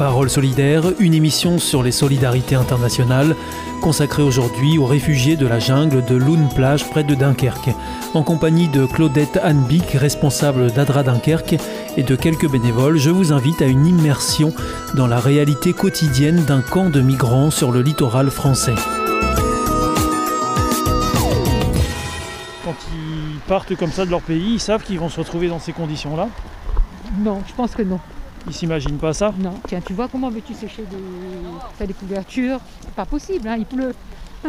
Parole solidaire, une émission sur les solidarités internationales consacrée aujourd'hui aux réfugiés de la jungle de Loun Plage près de Dunkerque, en compagnie de Claudette Hanbick, responsable d'Adra Dunkerque, et de quelques bénévoles, je vous invite à une immersion dans la réalité quotidienne d'un camp de migrants sur le littoral français. Quand ils partent comme ça de leur pays, ils savent qu'ils vont se retrouver dans ces conditions-là? Non, je pense que non. Ils s'imaginent pas ça Non. Tiens, tu vois comment veux-tu sécher des, faire des couvertures? C'est pas possible, hein, il pleut.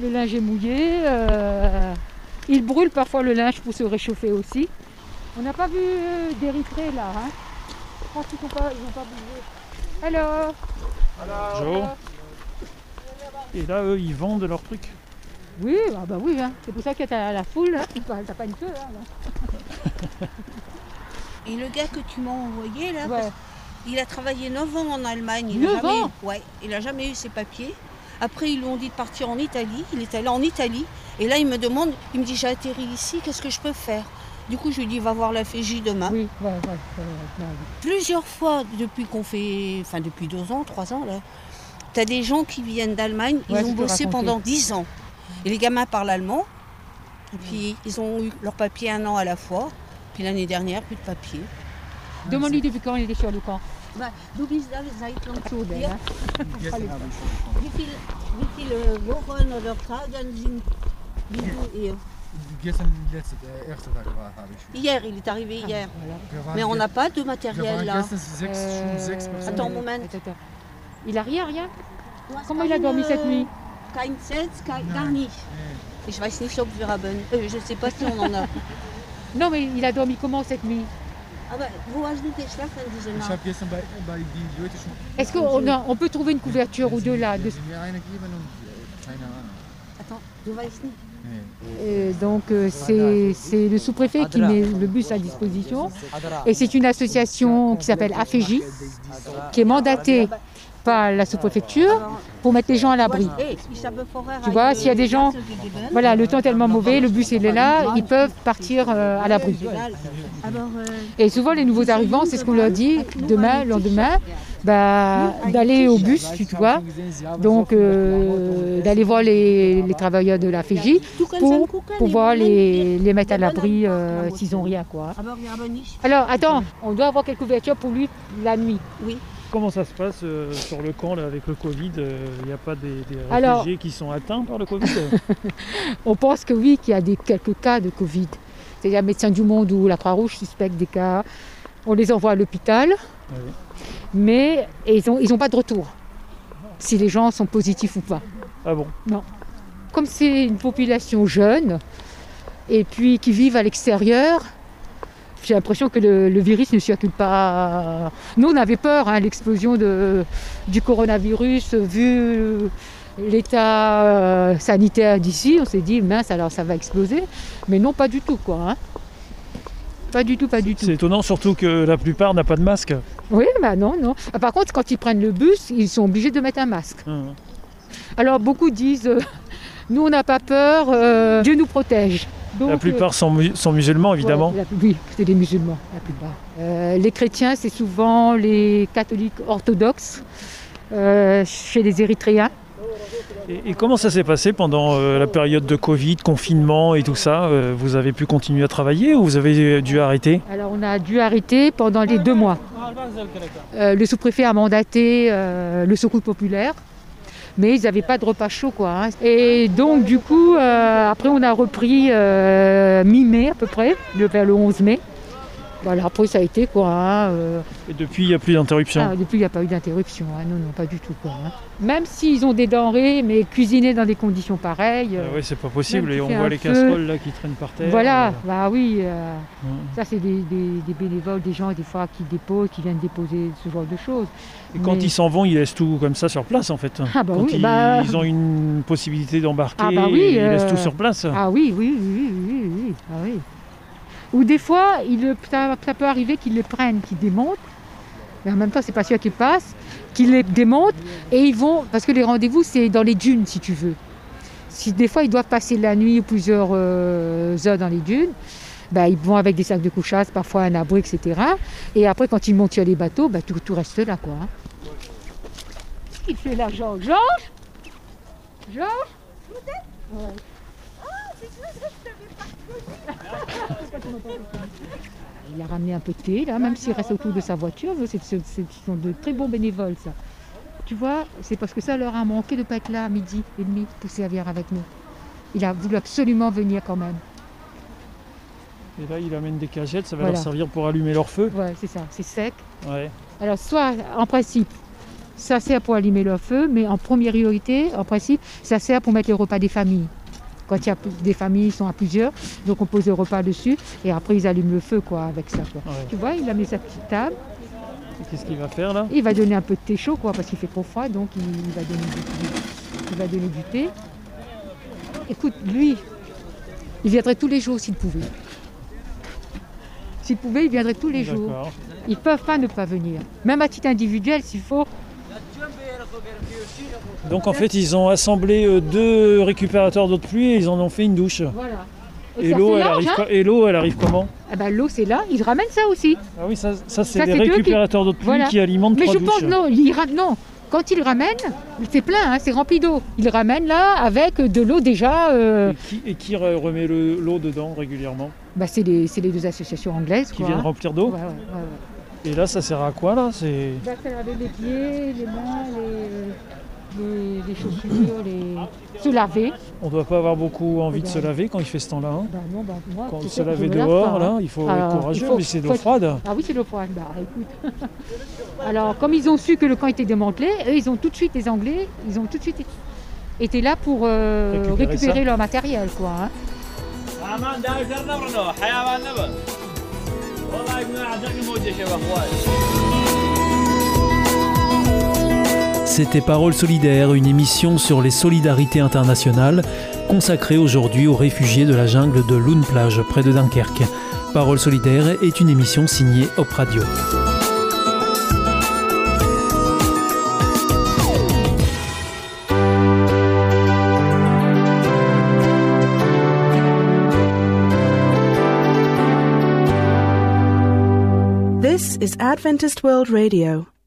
Le linge est mouillé. euh, il brûle parfois le linge pour se réchauffer aussi. On n'a pas vu euh, d'Érythrée là. Hein? Je pense qu'ils n'ont pas, ils ont pas bougé. Alors Bonjour. Et là, eux, ils vendent leurs trucs. Oui, ah bah oui, hein. c'est pour ça que t'as la foule. Hein. T'as pas- T'as pas une queue. Hein, là. Et le gars que tu m'as envoyé là, Ouais. il a travaillé 9 ans en Allemagne. Il Neuf a jamais, ans ouais, il n'a jamais eu ses papiers. Après, ils lui ont dit de partir en Italie. Il est allé en Italie. Et là, il me demande, il me dit J'ai atterri ici, qu'est-ce que je peux faire? Du coup, je lui dis Va voir la FJ demain. Oui, ouais, ouais. Plusieurs fois, depuis qu'on fait. Enfin, depuis deux ans, trois ans, là, tu as des gens qui viennent d'Allemagne. Ils ont bossé pendant 10 ans. Et les gamins parlent allemand. Et puis, ils ont eu leur papier un an à la fois. Puis l'année dernière, plus de papier. Demande-lui depuis quand il est sur le camp. Du hier. Wie viel, wie viele Wochen oder Tage sind wie du hier Gestern die letzte, der erste Tag war, habe ich. Hier, il est arrivé hier. Wir waren Mais on n'a pas de matériel là. Euh. Attends, moment. Il a rien, rien Comment il a dormi cette nuit Kein Zelt, kein, gar nicht. Ich weiß nicht, ob wir haben. Euh, je sais pas si on en a. Non, mais il a dormi comment cette nuit. Est-ce qu'on a- on peut trouver une couverture ou deux là de- äh. Attends, du weißt nicht. Euh, Donc euh, c'est c'est le sous-préfet qui met le bus à disposition. Et c'est une association qui s'appelle AFEJ, qui est mandatée par la sous-préfecture pour mettre les gens à l'abri. Tu vois, s'il y a des gens-. Voilà, le temps est tellement mauvais, le bus il est là, ils peuvent partir euh, à l'abri. Euh, Et souvent les nouveaux arrivants, c'est ce qu'on leur dit demain, le lendemain, bah, d'aller au bus, tu vois, donc euh, d'aller voir les, les travailleurs de la FEJ pour pouvoir les, les mettre à l'abri euh, s'ils n'ont rien. quoi. Alors attends, on doit avoir quelques couvertures pour lui la nuit. Comment ça se passe euh, sur le camp là, avec le Covid Il n'y a pas des, des Alors- réfugiés qui sont atteints par le Covid On pense que oui, qu'il y a des, quelques cas de Covid. C'est-à-dire Médecins du Monde ou la Croix-Rouge suspectent des cas. On les envoie à l'hôpital, Oui. mais ils n'ont ils ont pas de retour. Si les gens sont positifs ou pas. Ah bon? Comme c'est une population jeune et puis qui vivent à l'extérieur, j'ai l'impression que le, le virus ne circule pas. Nous, on avait peur, hein, l'explosion du coronavirus, vu l'état euh, sanitaire d'ici. On s'est dit, mince, alors ça va exploser. Mais non, pas du tout, quoi. hein. Pas du tout, pas du tout. C'est étonnant, surtout que la plupart n'a pas de masque. Oui, bah non, non. Ah, Par contre, quand ils prennent le bus, ils sont obligés de mettre un masque. Hum. Alors, beaucoup disent, euh, nous, on n'a pas peur, euh, Dieu nous protège. Donc, La euh, plupart sont, mu- sont musulmans, évidemment. Ouais, la- oui, c'est des musulmans, la plupart. Euh, les chrétiens, c'est souvent les catholiques orthodoxes euh, chez les Érythréens. Et, et comment ça s'est passé pendant euh, la période de Covid, confinement et tout ça Euh, Vous avez pu continuer à travailler ou vous avez dû arrêter? Alors, on a dû arrêter pendant les deux mois. Euh, le sous-préfet a mandaté euh, le secours populaire. Mais ils n'avaient pas de repas chaud, quoi. hein. Et donc, du coup, euh, après, on a repris euh, mi-mai à peu près, vers le 11 mai. Voilà, après, ça a été, quoi. hein, euh, Et depuis, il n'y a plus d'interruption. ah, depuis, il n'y a pas eu d'interruption. hein. Non, non, pas du tout, quoi. hein. Même s'ils ont des denrées, mais cuisinées dans des conditions pareilles. euh, Ah ouais, c'est pas possible. Et on voit les feu. casseroles là qui traînent par terre. Voilà, Euh, bah oui. euh, ouais. ça, c'est des, des- des bénévoles, des gens, des fois, qui déposent, qui viennent déposer ce genre de choses. Et quand ils s'en vont, ils laissent tout comme ça sur place en fait. Ah bah quand oui, ils, bah- ils ont une possibilité d'embarquer, Ah bah oui, ils laissent euh, tout sur place. Ah oui, oui, oui, oui, oui, oui, ah oui. Ou des fois, il ça, ça peut arriver qu'ils les prennent, qu'ils démontent, mais en même temps, c'est pas sûr qu'ils passent, qu'ils les démontent et ils vont, parce que les rendez-vous, c'est dans les dunes, si tu veux. Si des fois, ils doivent passer la nuit ou plusieurs euh, heures dans les dunes, bah, ils vont avec des sacs de couchage, parfois un abri, etc. Et après, quand ils montent sur les bateaux, bah, tout, tout reste là, quoi. hein. Il fait là, Georges? Georges? Georges Ouais. Il a ramené un peu de thé, là, même s'il reste autour de sa voiture. C'est, c'est- c'est- ce sont de très bons bénévoles, ça. Tu vois, c'est parce que ça leur a manqué de ne pas être là à midi et demi pour servir avec nous. Il a voulu absolument venir quand même. Et là, il amène des cagettes, ça va Voilà. leur servir pour allumer leur feu. Ouais, c'est ça, c'est sec. Ouais. Alors, soit, en principe, ça sert pour allumer leur feu, mais en première priorité, en principe, ça sert pour mettre les repas des familles. Quand il y a des familles, ils sont à plusieurs, donc on pose le repas dessus, et après ils allument le feu, quoi, avec ça, quoi. ouais. Tu vois, il a mis sa petite table, Qu'est-ce qu'il va faire là? Il va donner un peu de thé chaud, quoi, parce qu'il fait trop froid, donc il, il va donner du, du- il va donner du thé. Écoute, lui, il viendrait tous les jours s'il pouvait. S'il pouvait, il viendrait tous les jours. Ils ne peuvent pas ne pas venir. Même à titre individuel, s'il faut. Donc en fait, ils ont assemblé euh, deux récupérateurs d'eau de pluie et ils en ont fait une douche. Voilà. Et c'est l'eau, assez elle large, arrive, hein et l'eau, elle arrive comment Ah ben, L'eau, c'est là. Ils ramènent ça aussi. Ah oui, ça, ça c'est Ça, des c'est eux qui- récupérateurs d'eau de pluie Voilà. qui alimentent Mais trois je douches. pense, non, ils ra- non. Quand ils ramènent, c'est plein, hein, c'est rempli d'eau. Ils ramènent là avec de l'eau déjà. euh, Et qui, et qui re- remet le- l'eau dedans régulièrement bah, c'est les, c'est les deux associations anglaises. Qui quoi, viennent hein. remplir d'eau Ouais, ouais, ouais, ouais. Et là, ça sert à quoi là? C'est Bah, ça les pieds, les mains, les, les, les chaussures, les... se laver. On doit pas avoir beaucoup envie de bah. se laver quand il fait ce temps-là. hein. Bah, non, bah, moi, Quand c'est se sûr que je laver me lave dehors, pas, là, hein. il faut Alors, être courageux, il faut- mais c'est de faut l'eau être- froide. Ah oui, c'est l'eau froide. Bah, écoute. Alors, comme ils ont su que le camp était démantelé, eux, ils ont tout de suite, les Anglais, ils ont tout de suite été là pour euh, Récupérer récupérer, ça. leur matériel, quoi. hein. امان ده جرب له حيوان نبض والله يا جماعه دقي موجه يا اخوان C'était Parole solidaire, une émission sur les solidarités internationales consacrée aujourd'hui aux réfugiés de la jungle de Lune Plage près de Dunkerque. Parole solidaire est une émission signée Hop Radio. This is Adventist World Radio,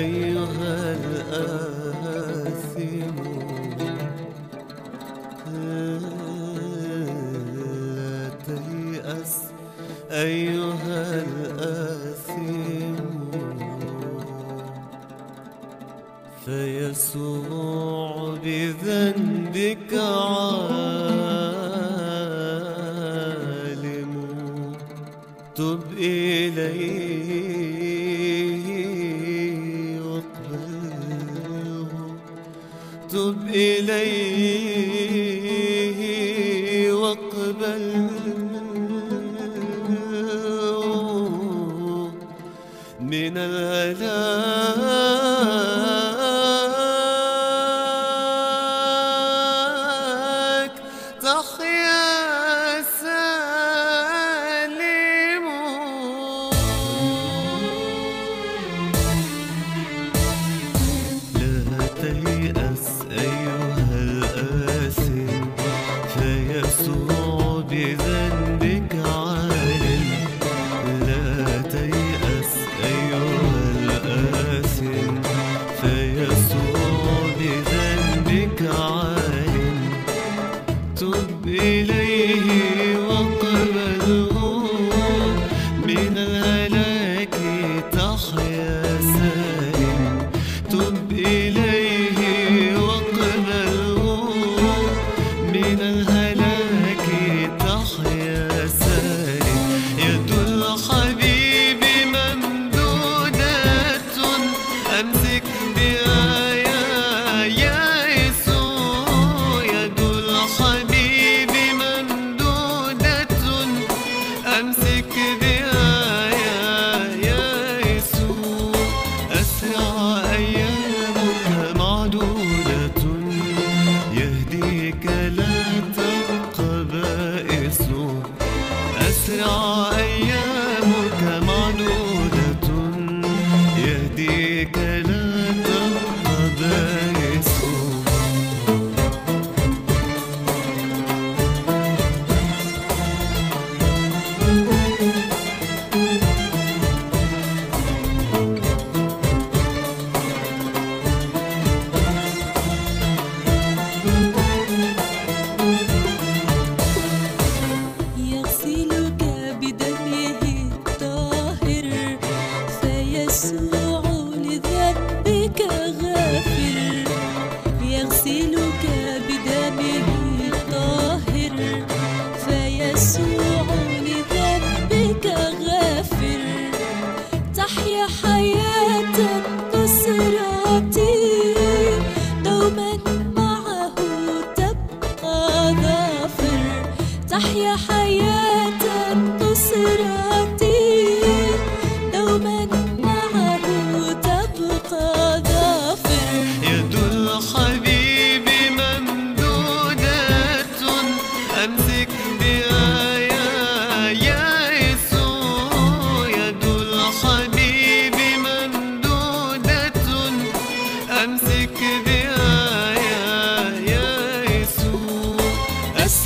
أيها الآب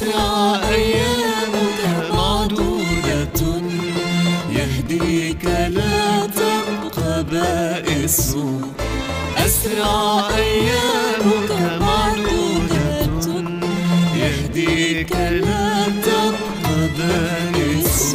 أسرع أيامك معدودة. يهديك لا تبقى أسرع أيامك معدودة. يهديك لا تبقى بائس.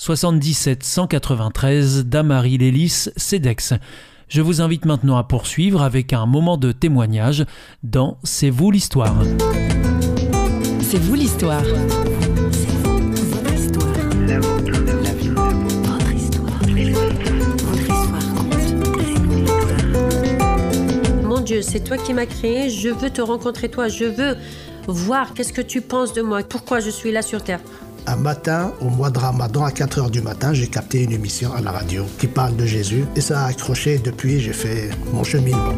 77 193 Damary Lélis, CEDEX. Je vous invite maintenant à poursuivre avec un moment de témoignage dans C'est vous l'histoire. C'est vous l'histoire. Mon Dieu, c'est toi qui m'as créé, je veux te rencontrer toi, je veux voir qu'est-ce que tu penses de moi, pourquoi je suis là sur Terre? Un matin, au mois de Ramadan, à 4 h du matin, j'ai capté une émission à la radio qui parle de Jésus et ça a accroché. Depuis, j'ai fait mon cheminement.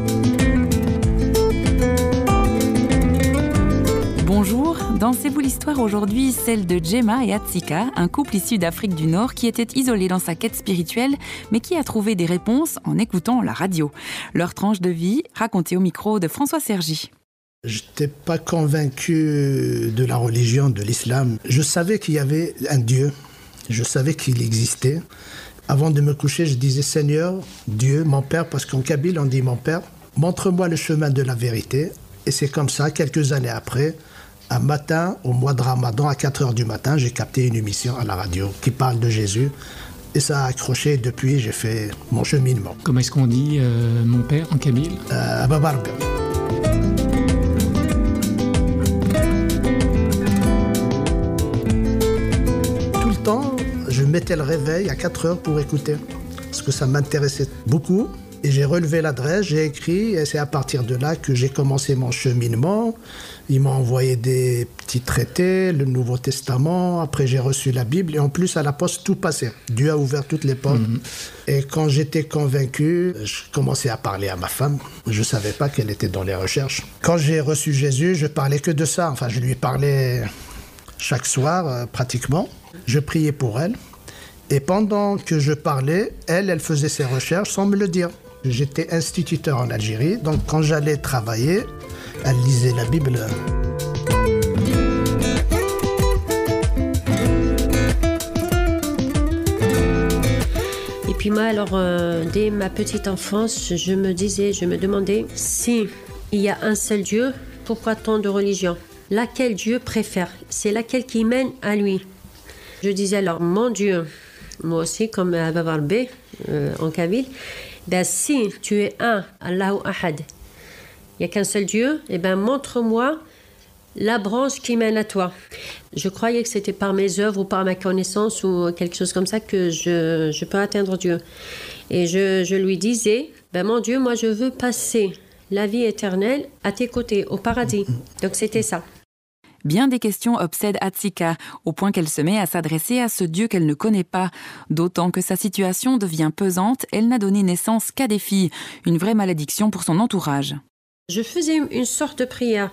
Bonjour, dans C'est vous l'histoire aujourd'hui, celle de Gemma et Atsika, un couple issu d'Afrique du Nord qui était isolé dans sa quête spirituelle, mais qui a trouvé des réponses en écoutant la radio. Leur tranche de vie racontée au micro de François Sergi. J'étais pas convaincu de la religion, de l'islam. Je savais qu'il y avait un Dieu. Je savais qu'il existait. Avant de me coucher, je disais Seigneur, Dieu, mon Père, parce qu'en Kabyle, on dit mon Père, montre-moi le chemin de la vérité. Et c'est comme ça, quelques années après, un matin, au mois de Ramadan, à 4 heures du matin, j'ai capté une émission à la radio qui parle de Jésus. Et ça a accroché. Depuis, j'ai fait mon cheminement. Comment est-ce qu'on dit euh, mon père en kabyle euh, Ababarbe. Mettais le réveil à 4 heures pour écouter. Parce que ça m'intéressait beaucoup. Et j'ai relevé l'adresse, j'ai écrit, et c'est à partir de là que j'ai commencé mon cheminement. Ils m'ont envoyé des petits traités, le Nouveau Testament, après j'ai reçu la Bible, et en plus à la poste, tout passait. Dieu a ouvert toutes les portes. Mhm. Et quand j'étais convaincu, je commençais à parler à ma femme. Je ne savais pas qu'elle était dans les recherches. Quand j'ai reçu Jésus, je parlais que de ça. Enfin, je lui parlais chaque soir, euh, pratiquement. Je priais pour elle. Et pendant que je parlais, elle, elle faisait ses recherches sans me le dire. J'étais instituteur en Algérie, donc quand j'allais travailler, elle lisait la Bible. Et puis moi, alors, euh, dès ma petite enfance, je me disais, je me demandais si il y a un seul Dieu, pourquoi tant de religions? Laquelle Dieu préfère? C'est laquelle qui mène à lui? Je disais alors, mon Dieu, moi aussi, comme Abba Barbe, euh, en Kabyle, ben, si tu es un, Allahu Ahad, il n'y a qu'un seul Dieu, et ben montre-moi la branche qui mène à toi. Je croyais que c'était par mes œuvres ou par ma connaissance ou quelque chose comme ça que je, je peux atteindre Dieu. Et je, je lui disais, ben mon Dieu, moi je veux passer la vie éternelle à tes côtés, au paradis. Donc c'était ça. Bien des questions obsèdent Atsika, au point qu'elle se met à s'adresser à ce Dieu qu'elle ne connaît pas. D'autant que sa situation devient pesante, elle n'a donné naissance qu'à des filles, une vraie malédiction pour son entourage. Je faisais une sorte de prière.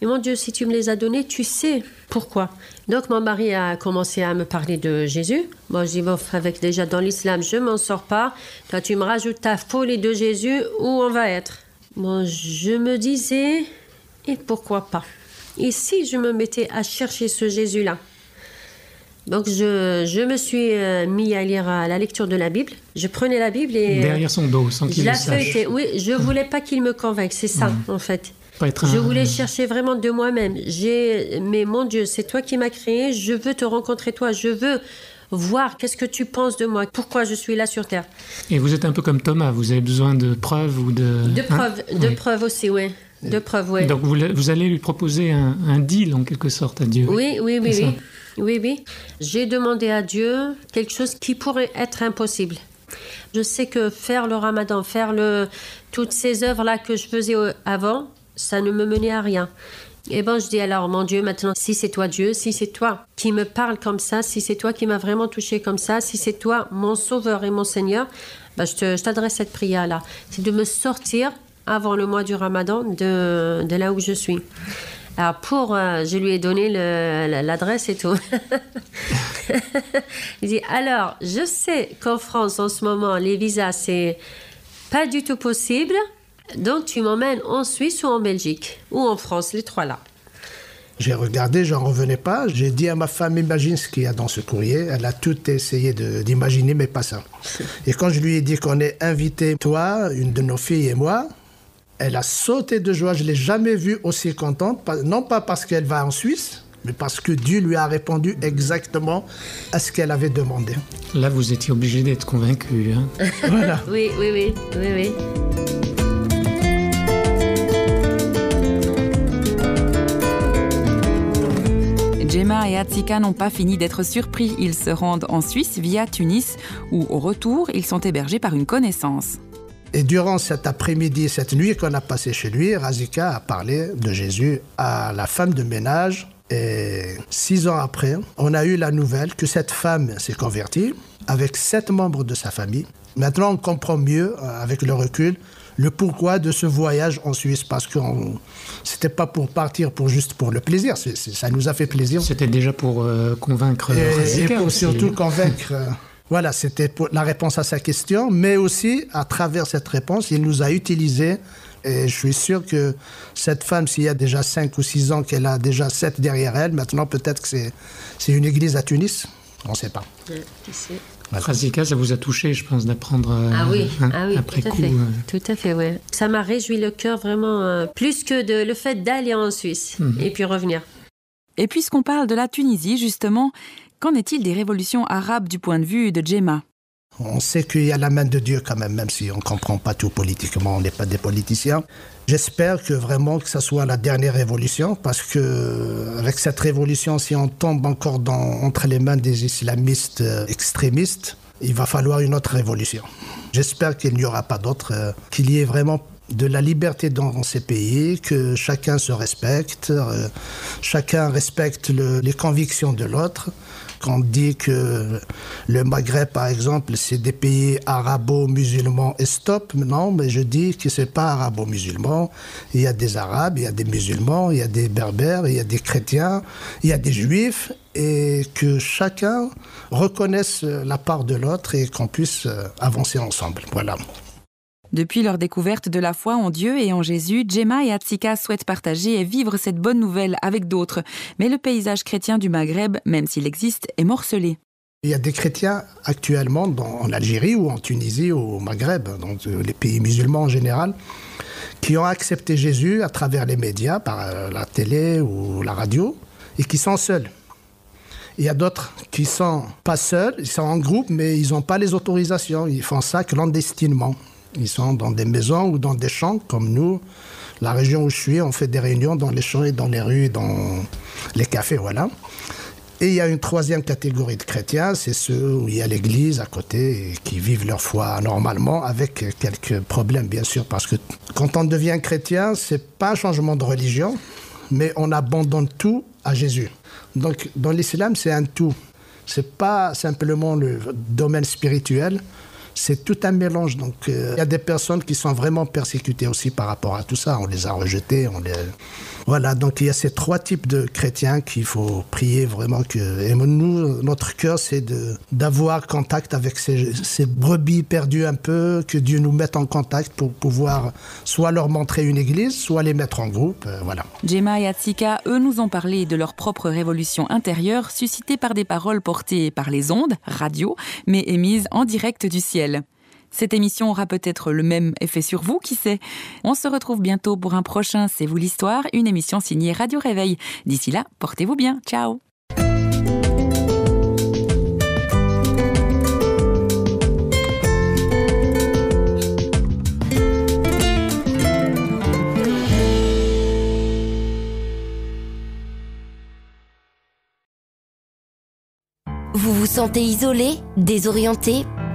Et mon Dieu, si tu me les as donnés, tu sais pourquoi. Donc mon mari a commencé à me parler de Jésus. Moi, dis, bon, avec déjà dans l'islam, je m'en sors pas. Toi, tu me rajoutes ta folie de Jésus, où on va être? Bon, je me disais, et pourquoi pas? Et si je me mettais à chercher ce Jésus-là donc je, je, me suis euh, mis à lire à la lecture de la Bible. Je prenais la Bible et... Derrière son dos, sans qu'il je le sache. Oui, je voulais pas qu'il me convainque, c'est ça Mm. en fait. Pas être Je un- voulais chercher vraiment de moi-même. J'ai, mais mon Dieu, c'est toi qui m'as créé. Je veux te rencontrer toi. Je veux voir qu'est-ce que tu penses de moi. Pourquoi je suis là sur terre. Et vous êtes un peu comme Thomas, vous avez besoin de preuves ou de... De Hein preuves, de Oui. preuves aussi, oui. De preuves, oui. Donc vous, vous allez lui proposer un, un deal en quelque sorte à Dieu. Oui, oui, oui, oui. Oui, oui. J'ai demandé à Dieu quelque chose qui pourrait être impossible. Je sais que faire le ramadan, faire le, toutes ces œuvres-là que je faisais avant, ça ne me menait à rien. Et ben, je dis alors, mon Dieu, maintenant, si c'est toi Dieu, si c'est toi qui me parle comme ça, si c'est toi qui m'as vraiment touché comme ça, si c'est toi mon sauveur et mon Seigneur, ben, je t'adresse cette prière-là. C'est de me sortir avant le mois du ramadan de, de là où je suis. Alors pour, euh, je lui ai donné l'adresse et tout. Il dit alors, je sais qu'en France en ce moment les visas c'est pas du tout possible, donc tu m'emmènes en Suisse ou en Belgique? Ou en France, les trois là. J'ai regardé, j'en revenais pas. J'ai dit à ma femme, imagine ce qu'il y a dans ce courrier. Elle a tout essayé d'imaginer, mais pas ça. Et quand je lui ai dit qu'on est invité, toi, une de nos filles et moi, Elle a sauté de joie. Je l'ai jamais vue aussi contente. Non pas parce qu'elle va en Suisse, mais parce que Dieu lui a répondu exactement à ce qu'elle avait demandé. Là, vous étiez obligé d'être convaincu. Hein. Voilà. Oui, oui, oui, oui, oui. Gemma et Atsika n'ont pas fini d'être surpris. Ils se rendent en Suisse via Tunis, où au retour, ils sont hébergés par une connaissance. Et durant cet après-midi, cette nuit qu'on a passée chez lui, Razika a parlé de Jésus à la femme de ménage. Et six ans après, on a eu la nouvelle que cette femme s'est convertie avec sept membres de sa famille. Maintenant, on comprend mieux, euh, avec le recul, le pourquoi de ce voyage en Suisse. Parce que c'était pas pour partir pour juste pour le plaisir. Ça nous a fait plaisir. C'était déjà pour euh, convaincre Et, et pour aussi. surtout convaincre. Euh, voilà, c'était la réponse à sa question, mais aussi à travers cette réponse, il nous a utilisé. Et je suis sûr que cette femme, s'il y a déjà 5 ou 6 ans qu'elle a déjà 7 derrière elle, maintenant peut-être que c'est c'est une église à Tunis. On ne sait pas. Razika, ça vous a touché, je pense, d'apprendre euh, Ah oui, hein, ah oui, après tout à coup. fait. euh, Tout à fait, ouais. Ça m'a réjoui le cœur vraiment, euh, plus que de, le fait d'aller en Suisse Mhm. et puis revenir. Et puisqu'on parle de la Tunisie, justement, qu'en est-il des révolutions arabes du point de vue de Gemma On sait qu'il y a la main de Dieu quand même, même si on ne comprend pas tout politiquement, on n'est pas des politiciens. J'espère que vraiment que ça soit la dernière révolution, parce que avec cette révolution, si on tombe encore dans- entre les mains des islamistes euh, extrémistes, il va falloir une autre révolution. J'espère qu'il n'y aura pas d'autre, euh, qu'il y ait vraiment de la liberté dans ces pays, que chacun se respecte, euh, chacun respecte le- les convictions de l'autre. Quand on dit que le Maghreb, par exemple, c'est des pays arabo-musulmans et stop, non, mais je dis que c'est pas arabo-musulman. Il y a des arabes, il y a des musulmans, il y a des berbères, il y a des chrétiens, il y a des juifs, et que chacun reconnaisse la part de l'autre et qu'on puisse euh, avancer ensemble. Voilà. Depuis leur découverte de la foi en Dieu et en Jésus, Gemma et Atsika souhaitent partager et vivre cette bonne nouvelle avec d'autres. Mais le paysage chrétien du Maghreb, même s'il existe, est morcelé. Il y a des chrétiens actuellement dans, en Algérie ou en Tunisie ou au Maghreb, donc euh, les pays musulmans en général, qui ont accepté Jésus à travers les médias, par euh, la télé ou la radio, et qui sont seuls. Il y a d'autres qui sont pas seuls, ils sont en groupe, mais ils n'ont pas les autorisations. Ils font ça clandestinement. Ils sont dans des maisons ou dans des champs, comme nous. La région où je suis, on fait des réunions dans les champs et dans les rues, dans les cafés, voilà. Et il y a une troisième catégorie de chrétiens, c'est ceux où il y a l'église à côté qui vivent leur foi normalement, avec quelques problèmes bien sûr, parce que quand on devient chrétien, c'est pas un changement de religion, mais on abandonne tout à Jésus. Donc dans l'islam, c'est un tout. C'est pas simplement le domaine spirituel, c'est tout un mélange. Donc euh, il y a des personnes qui sont vraiment persécutées aussi par rapport à tout ça. On les a rejetées, on les... Voilà, donc il y a ces trois types de chrétiens qu'il faut prier vraiment que. Et nous, notre cœur, c'est d'avoir contact avec ces, ces brebis perdues un peu, que Dieu nous mette en contact pour pouvoir soit leur montrer une église, soit les mettre en groupe. euh, voilà. Gemma et Atsika, eux, nous ont parlé de leur propre révolution intérieure, suscitée par des paroles portées par les ondes, radio, mais émises en direct du ciel. Cette émission aura peut-être le même effet sur vous, qui sait. On se retrouve bientôt pour un prochain C'est vous l'histoire, une émission signée Radio Réveil. D'ici là, portez-vous bien. Ciao Vous vous sentez isolé, désorienté,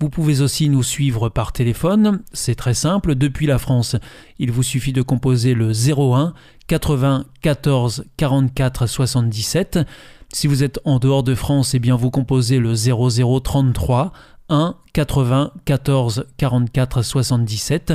Vous pouvez aussi nous suivre par téléphone, c'est très simple, depuis la France. Il vous suffit de composer le 01 80 14 44 77. Si vous êtes en dehors de France, eh bien vous composez le 0033 1 80 14 44 77.